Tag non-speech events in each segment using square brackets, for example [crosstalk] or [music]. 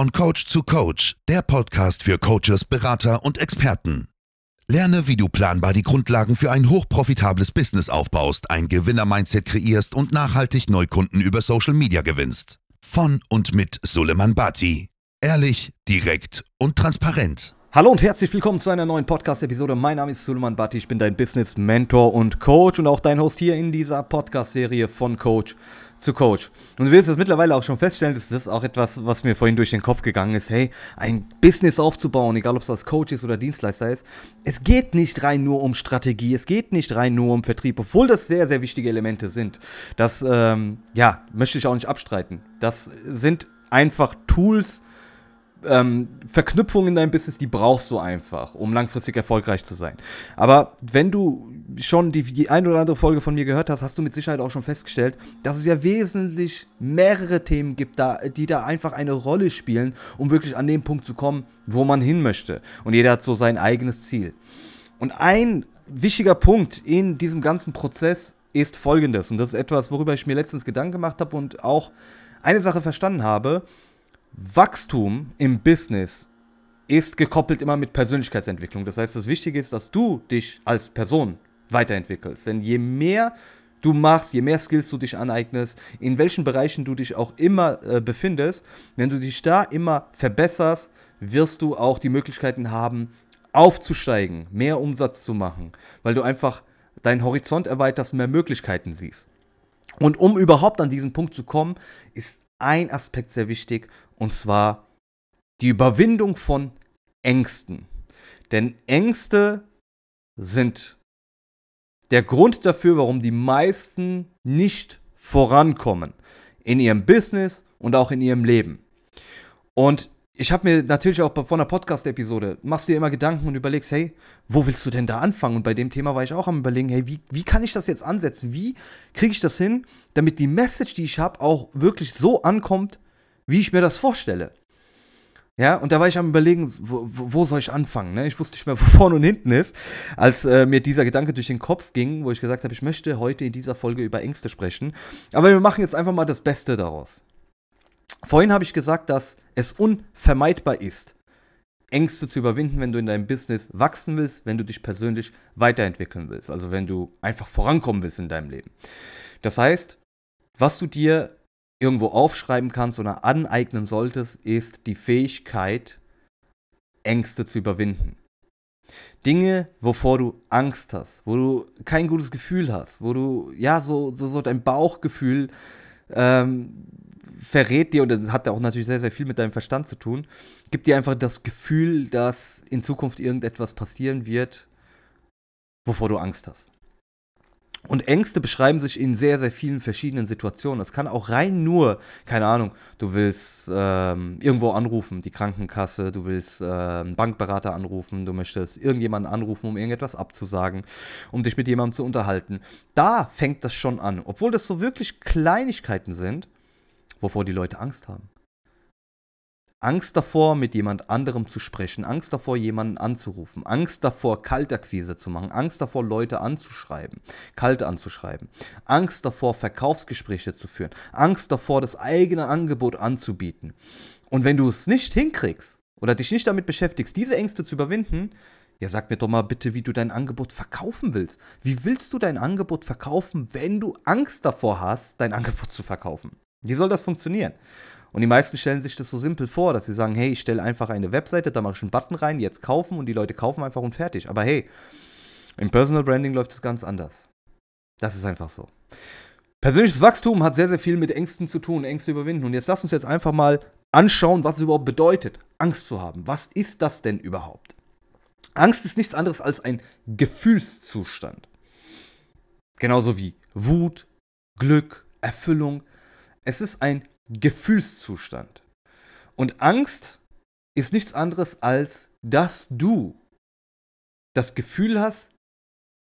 Von Coach zu Coach, der Podcast für Coaches, Berater und Experten. Lerne, wie du planbar die Grundlagen für ein hochprofitables Business aufbaust, ein Gewinner-Mindset kreierst und nachhaltig Neukunden über Social Media gewinnst. Von und mit Suleiman Bati. Ehrlich, direkt und transparent. Hallo und herzlich willkommen zu einer neuen Podcast-Episode. Mein Name ist Suleiman Bhatti, ich bin dein Business-Mentor und Coach und auch dein Host hier in dieser Podcast-Serie von Coach zu Coach. Und du wirst es mittlerweile auch schon feststellen, das ist auch etwas, was mir vorhin durch den Kopf gegangen ist. Hey, ein Business aufzubauen, egal ob es als Coach ist oder Dienstleister ist, es geht nicht rein nur um Strategie, es geht nicht rein nur um Vertrieb, obwohl das sehr, sehr wichtige Elemente sind. Das, ähm, ja, möchte ich auch nicht abstreiten. Das sind einfach Tools, ähm, Verknüpfungen in deinem Business, die brauchst du einfach, um langfristig erfolgreich zu sein. Aber wenn du schon die, die ein oder andere Folge von mir gehört hast, hast du mit Sicherheit auch schon festgestellt, dass es ja wesentlich mehrere Themen gibt, da, die da einfach eine Rolle spielen, um wirklich an den Punkt zu kommen, wo man hin möchte. Und jeder hat so sein eigenes Ziel. Und ein wichtiger Punkt in diesem ganzen Prozess ist folgendes. Und das ist etwas, worüber ich mir letztens Gedanken gemacht habe und auch eine Sache verstanden habe. Wachstum im Business ist gekoppelt immer mit Persönlichkeitsentwicklung. Das heißt, das Wichtige ist, dass du dich als Person weiterentwickelst. Denn je mehr du machst, je mehr Skills du dich aneignest, in welchen Bereichen du dich auch immer äh, befindest, wenn du dich da immer verbesserst, wirst du auch die Möglichkeiten haben, aufzusteigen, mehr Umsatz zu machen, weil du einfach deinen Horizont erweiterst, mehr Möglichkeiten siehst. Und um überhaupt an diesen Punkt zu kommen, ist ein Aspekt sehr wichtig, und zwar die Überwindung von Ängsten. Denn Ängste sind der Grund dafür, warum die meisten nicht vorankommen in ihrem Business und auch in ihrem Leben. Und ich habe mir natürlich auch von einer Podcast-Episode, machst du dir immer Gedanken und überlegst, hey, wo willst du denn da anfangen? Und bei dem Thema war ich auch am überlegen, hey, wie, wie kann ich das jetzt ansetzen? Wie kriege ich das hin, damit die Message, die ich habe, auch wirklich so ankommt, wie ich mir das vorstelle? Ja, und da war ich am überlegen, wo, wo soll ich anfangen? Ne? Ich wusste nicht mehr, [laughs] wo vorne und hinten ist, als äh, mir dieser Gedanke durch den Kopf ging, wo ich gesagt habe, ich möchte heute in dieser Folge über Ängste sprechen. Aber wir machen jetzt einfach mal das Beste daraus. Vorhin habe ich gesagt, dass es unvermeidbar ist, Ängste zu überwinden, wenn du in deinem Business wachsen willst, wenn du dich persönlich weiterentwickeln willst, also wenn du einfach vorankommen willst in deinem Leben. Das heißt, was du dir irgendwo aufschreiben kannst oder aneignen solltest, ist die Fähigkeit, Ängste zu überwinden. Dinge, wovor du Angst hast, wo du kein gutes Gefühl hast, wo du, ja, so, so, so dein Bauchgefühl ähm, verrät dir, und das hat auch natürlich sehr, sehr viel mit deinem Verstand zu tun, gibt dir einfach das Gefühl, dass in Zukunft irgendetwas passieren wird, wovor du Angst hast. Und Ängste beschreiben sich in sehr, sehr vielen verschiedenen Situationen. Das kann auch rein nur, keine Ahnung, du willst ähm, irgendwo anrufen, die Krankenkasse, du willst äh, einen Bankberater anrufen, du möchtest irgendjemanden anrufen, um irgendetwas abzusagen, um dich mit jemandem zu unterhalten. Da fängt das schon an. Obwohl das so wirklich Kleinigkeiten sind, wovor die Leute Angst haben. Angst davor, mit jemand anderem zu sprechen, Angst davor, jemanden anzurufen, Angst davor, Kaltakquise zu machen, Angst davor, Leute anzuschreiben, kalt anzuschreiben, Angst davor, Verkaufsgespräche zu führen, Angst davor, das eigene Angebot anzubieten. Und wenn du es nicht hinkriegst oder dich nicht damit beschäftigst, diese Ängste zu überwinden, ja, sag mir doch mal bitte, wie du dein Angebot verkaufen willst. Wie willst du dein Angebot verkaufen, wenn du Angst davor hast, dein [laughs] Angebot zu verkaufen? Wie soll das funktionieren? Und die meisten stellen sich das so simpel vor, dass sie sagen, hey, ich stelle einfach eine Webseite, da mache ich einen Button rein, jetzt kaufen und die Leute kaufen einfach und fertig. Aber hey, im Personal Branding läuft es ganz anders. Das ist einfach so. Persönliches Wachstum hat sehr, sehr viel mit Ängsten zu tun, Ängste überwinden. Und jetzt lass uns jetzt einfach mal anschauen, was es überhaupt bedeutet, Angst zu haben. Was ist das denn überhaupt? Angst ist nichts anderes als ein Gefühlszustand. Genauso wie Wut, Glück, Erfüllung. Es ist ein Gefühlszustand. Und Angst ist nichts anderes als, dass du das Gefühl hast,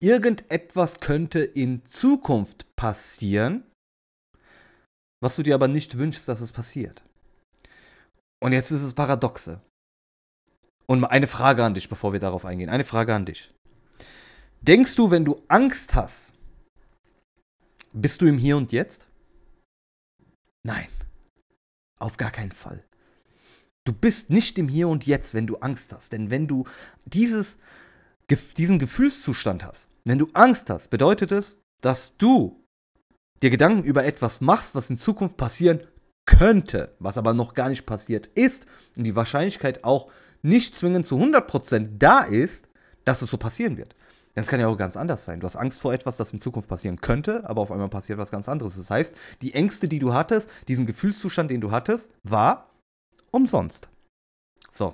irgendetwas könnte in Zukunft passieren, was du dir aber nicht wünschst, dass es passiert. Und jetzt ist es paradoxe. Und eine Frage an dich, bevor wir darauf eingehen. Eine Frage an dich. Denkst du, wenn du Angst hast, bist du im Hier und Jetzt? Nein. Auf gar keinen Fall. Du bist nicht im Hier und Jetzt, wenn du Angst hast. Denn wenn du dieses, diesen Gefühlszustand hast, wenn du Angst hast, bedeutet es, dass du dir Gedanken über etwas machst, was in Zukunft passieren könnte, was aber noch gar nicht passiert ist und die Wahrscheinlichkeit auch nicht zwingend zu 100% da ist, dass es so passieren wird. Denn es kann ja auch ganz anders sein. Du hast Angst vor etwas, das in Zukunft passieren könnte, aber auf einmal passiert was ganz anderes. Das heißt, die Ängste, die du hattest, diesen Gefühlszustand, den du hattest, war umsonst. So.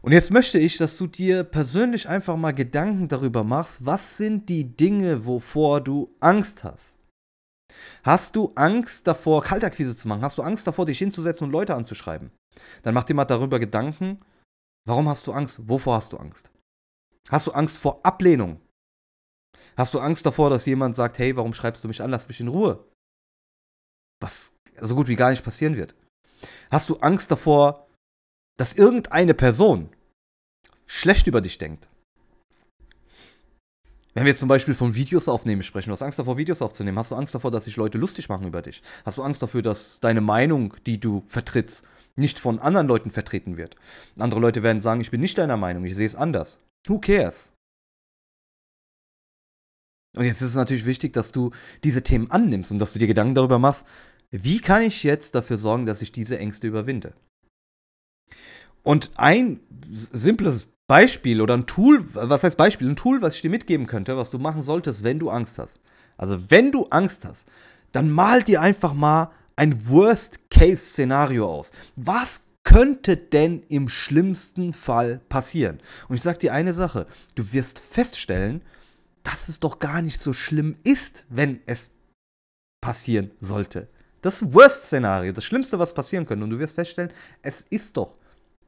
Und jetzt möchte ich, dass du dir persönlich einfach mal Gedanken darüber machst, was sind die Dinge, wovor du Angst hast. Hast du Angst davor, Kaltakquise zu machen? Hast du Angst davor, dich hinzusetzen und Leute anzuschreiben? Dann mach dir mal darüber Gedanken, warum hast du Angst? Wovor hast du Angst? Hast du Angst vor Ablehnung? Hast du Angst davor, dass jemand sagt, hey, warum schreibst du mich an? Lass mich in Ruhe. Was so gut wie gar nicht passieren wird. Hast du Angst davor, dass irgendeine Person schlecht über dich denkt? Wenn wir jetzt zum Beispiel von Videos aufnehmen sprechen, du hast Angst davor, Videos aufzunehmen, hast du Angst davor, dass sich Leute lustig machen über dich? Hast du Angst dafür, dass deine Meinung, die du vertrittst, nicht von anderen Leuten vertreten wird? Andere Leute werden sagen, ich bin nicht deiner Meinung, ich sehe es anders. Who cares? Und jetzt ist es natürlich wichtig, dass du diese Themen annimmst und dass du dir Gedanken darüber machst, wie kann ich jetzt dafür sorgen, dass ich diese Ängste überwinde? Und ein simples Beispiel oder ein Tool, was heißt Beispiel? Ein Tool, was ich dir mitgeben könnte, was du machen solltest, wenn du Angst hast. Also, wenn du Angst hast, dann mal dir einfach mal ein Worst-Case-Szenario aus. Was könnte denn im schlimmsten Fall passieren? Und ich sag dir eine Sache: Du wirst feststellen, dass es doch gar nicht so schlimm ist, wenn es passieren sollte. Das Worst-Szenario, das Schlimmste, was passieren könnte. Und du wirst feststellen, es ist doch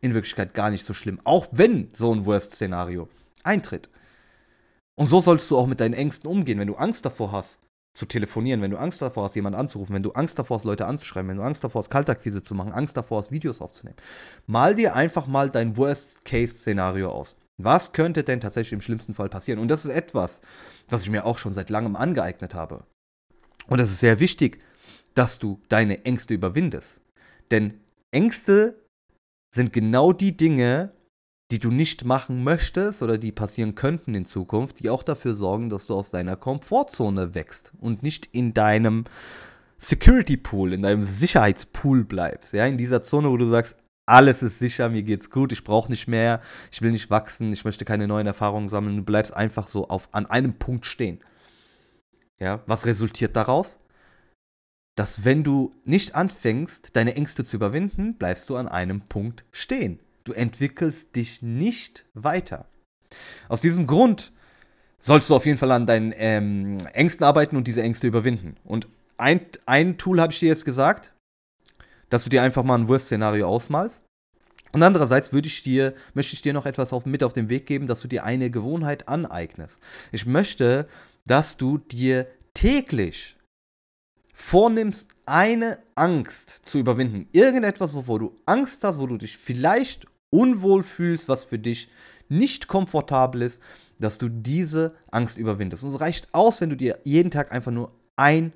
in Wirklichkeit gar nicht so schlimm, auch wenn so ein Worst-Szenario eintritt. Und so sollst du auch mit deinen Ängsten umgehen. Wenn du Angst davor hast, zu telefonieren, wenn du Angst davor hast, jemanden anzurufen, wenn du Angst davor hast, Leute anzuschreiben, wenn du Angst davor hast, Kaltakquise zu machen, Angst davor hast, Videos aufzunehmen, mal dir einfach mal dein Worst-Case-Szenario aus. Was könnte denn tatsächlich im schlimmsten Fall passieren? Und das ist etwas, was ich mir auch schon seit langem angeeignet habe. Und es ist sehr wichtig, dass du deine Ängste überwindest. Denn Ängste sind genau die Dinge, die du nicht machen möchtest oder die passieren könnten in Zukunft, die auch dafür sorgen, dass du aus deiner Komfortzone wächst und nicht in deinem Security Pool, in deinem Sicherheitspool bleibst. Ja, in dieser Zone, wo du sagst, alles ist sicher, mir geht's gut, ich brauche nicht mehr, ich will nicht wachsen, ich möchte keine neuen Erfahrungen sammeln. Du bleibst einfach so auf, an einem Punkt stehen. Ja, was resultiert daraus? dass wenn du nicht anfängst, deine Ängste zu überwinden, bleibst du an einem Punkt stehen. Du entwickelst dich nicht weiter. Aus diesem Grund sollst du auf jeden Fall an deinen ähm, Ängsten arbeiten und diese Ängste überwinden. Und ein, ein Tool habe ich dir jetzt gesagt, dass du dir einfach mal ein Worst-Szenario ausmalst. Und andererseits würde ich dir, möchte ich dir noch etwas auf, mit auf den Weg geben, dass du dir eine Gewohnheit aneignest. Ich möchte, dass du dir täglich vornimmst, eine Angst zu überwinden, irgendetwas, wovor du Angst hast, wo du dich vielleicht unwohl fühlst, was für dich nicht komfortabel ist, dass du diese Angst überwindest. Und es reicht aus, wenn du dir jeden Tag einfach nur ein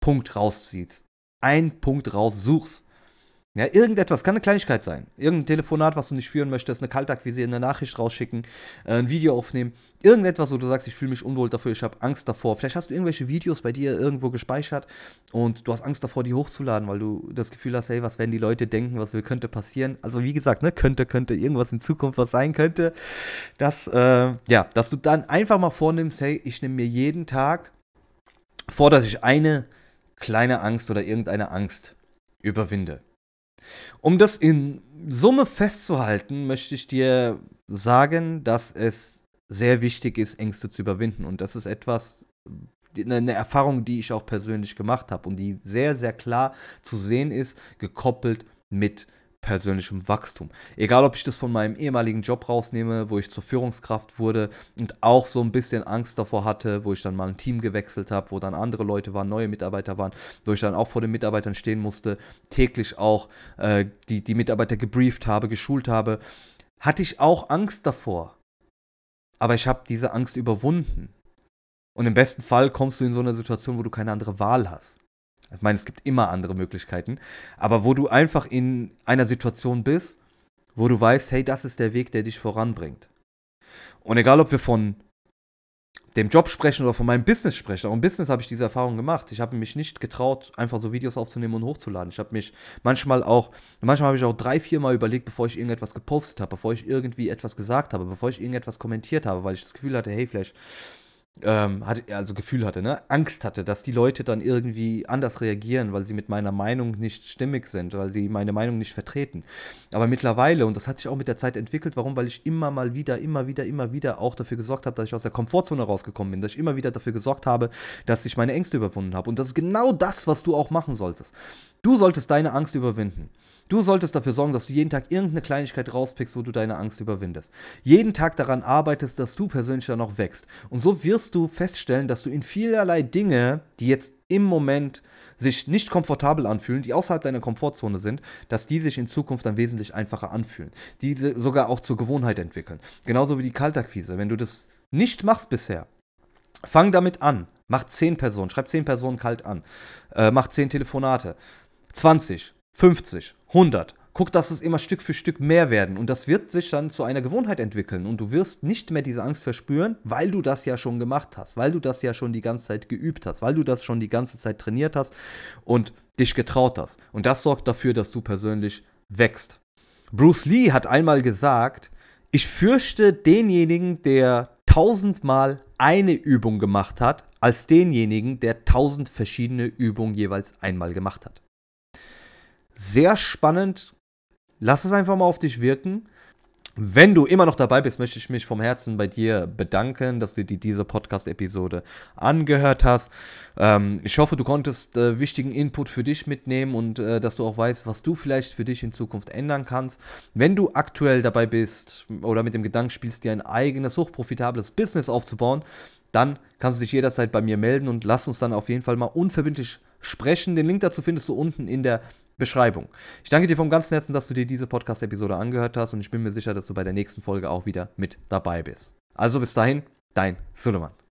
Punkt rausziehst, einen Punkt raussuchst ja, irgendetwas, kann eine Kleinigkeit sein. Irgendein Telefonat, was du nicht führen möchtest, eine Kaltakquise, eine Nachricht rausschicken, äh, ein Video aufnehmen. Irgendetwas, wo du sagst, ich fühle mich unwohl dafür, ich habe Angst davor. Vielleicht hast du irgendwelche Videos bei dir irgendwo gespeichert und du hast Angst davor, die hochzuladen, weil du das Gefühl hast, hey, was werden die Leute denken, was könnte passieren. Also wie gesagt, ne, könnte, könnte irgendwas in Zukunft was sein könnte. Dass, äh, ja, dass du dann einfach mal vornimmst, hey, ich nehme mir jeden Tag vor, dass ich eine kleine Angst oder irgendeine Angst überwinde. Um das in Summe festzuhalten, möchte ich dir sagen, dass es sehr wichtig ist, Ängste zu überwinden. Und das ist etwas, eine Erfahrung, die ich auch persönlich gemacht habe und die sehr, sehr klar zu sehen ist, gekoppelt mit persönlichem Wachstum. Egal, ob ich das von meinem ehemaligen Job rausnehme, wo ich zur Führungskraft wurde und auch so ein bisschen Angst davor hatte, wo ich dann mal ein Team gewechselt habe, wo dann andere Leute waren, neue Mitarbeiter waren, wo ich dann auch vor den Mitarbeitern stehen musste, täglich auch äh, die, die Mitarbeiter gebrieft habe, geschult habe, hatte ich auch Angst davor. Aber ich habe diese Angst überwunden. Und im besten Fall kommst du in so eine Situation, wo du keine andere Wahl hast. Ich meine, es gibt immer andere Möglichkeiten, aber wo du einfach in einer Situation bist, wo du weißt, hey, das ist der Weg, der dich voranbringt. Und egal, ob wir von dem Job sprechen oder von meinem Business sprechen. Auch im Business habe ich diese Erfahrung gemacht. Ich habe mich nicht getraut, einfach so Videos aufzunehmen und hochzuladen. Ich habe mich manchmal auch, manchmal habe ich auch drei, vier Mal überlegt, bevor ich irgendetwas gepostet habe, bevor ich irgendwie etwas gesagt habe, bevor ich irgendetwas kommentiert habe, weil ich das Gefühl hatte, hey, vielleicht ähm, hatte, also Gefühl hatte, ne? Angst hatte, dass die Leute dann irgendwie anders reagieren, weil sie mit meiner Meinung nicht stimmig sind, weil sie meine Meinung nicht vertreten. Aber mittlerweile, und das hat sich auch mit der Zeit entwickelt, warum? Weil ich immer mal wieder, immer wieder, immer wieder auch dafür gesorgt habe, dass ich aus der Komfortzone rausgekommen bin, dass ich immer wieder dafür gesorgt habe, dass ich meine Ängste überwunden habe. Und das ist genau das, was du auch machen solltest. Du solltest deine Angst überwinden. Du solltest dafür sorgen, dass du jeden Tag irgendeine Kleinigkeit rauspickst, wo du deine Angst überwindest. Jeden Tag daran arbeitest, dass du persönlich dann noch wächst. Und so wirst du feststellen, dass du in vielerlei Dinge, die jetzt im Moment sich nicht komfortabel anfühlen, die außerhalb deiner Komfortzone sind, dass die sich in Zukunft dann wesentlich einfacher anfühlen. Die sogar auch zur Gewohnheit entwickeln. Genauso wie die Kaltakquise. Wenn du das nicht machst bisher, fang damit an. Mach 10 Personen, schreib 10 Personen kalt an. Äh, mach 10 Telefonate. 20, 50, 100. Guck, dass es immer Stück für Stück mehr werden. Und das wird sich dann zu einer Gewohnheit entwickeln. Und du wirst nicht mehr diese Angst verspüren, weil du das ja schon gemacht hast, weil du das ja schon die ganze Zeit geübt hast, weil du das schon die ganze Zeit trainiert hast und dich getraut hast. Und das sorgt dafür, dass du persönlich wächst. Bruce Lee hat einmal gesagt, ich fürchte denjenigen, der tausendmal eine Übung gemacht hat, als denjenigen, der tausend verschiedene Übungen jeweils einmal gemacht hat. Sehr spannend. Lass es einfach mal auf dich wirken. Wenn du immer noch dabei bist, möchte ich mich vom Herzen bei dir bedanken, dass du dir diese Podcast-Episode angehört hast. Ähm, ich hoffe, du konntest äh, wichtigen Input für dich mitnehmen und äh, dass du auch weißt, was du vielleicht für dich in Zukunft ändern kannst. Wenn du aktuell dabei bist oder mit dem Gedanken spielst, dir ein eigenes, hochprofitables Business aufzubauen, dann kannst du dich jederzeit bei mir melden und lass uns dann auf jeden Fall mal unverbindlich sprechen. Den Link dazu findest du unten in der Beschreibung. Ich danke dir vom ganzen Herzen, dass du dir diese Podcast-Episode angehört hast und ich bin mir sicher, dass du bei der nächsten Folge auch wieder mit dabei bist. Also bis dahin, dein Suleiman.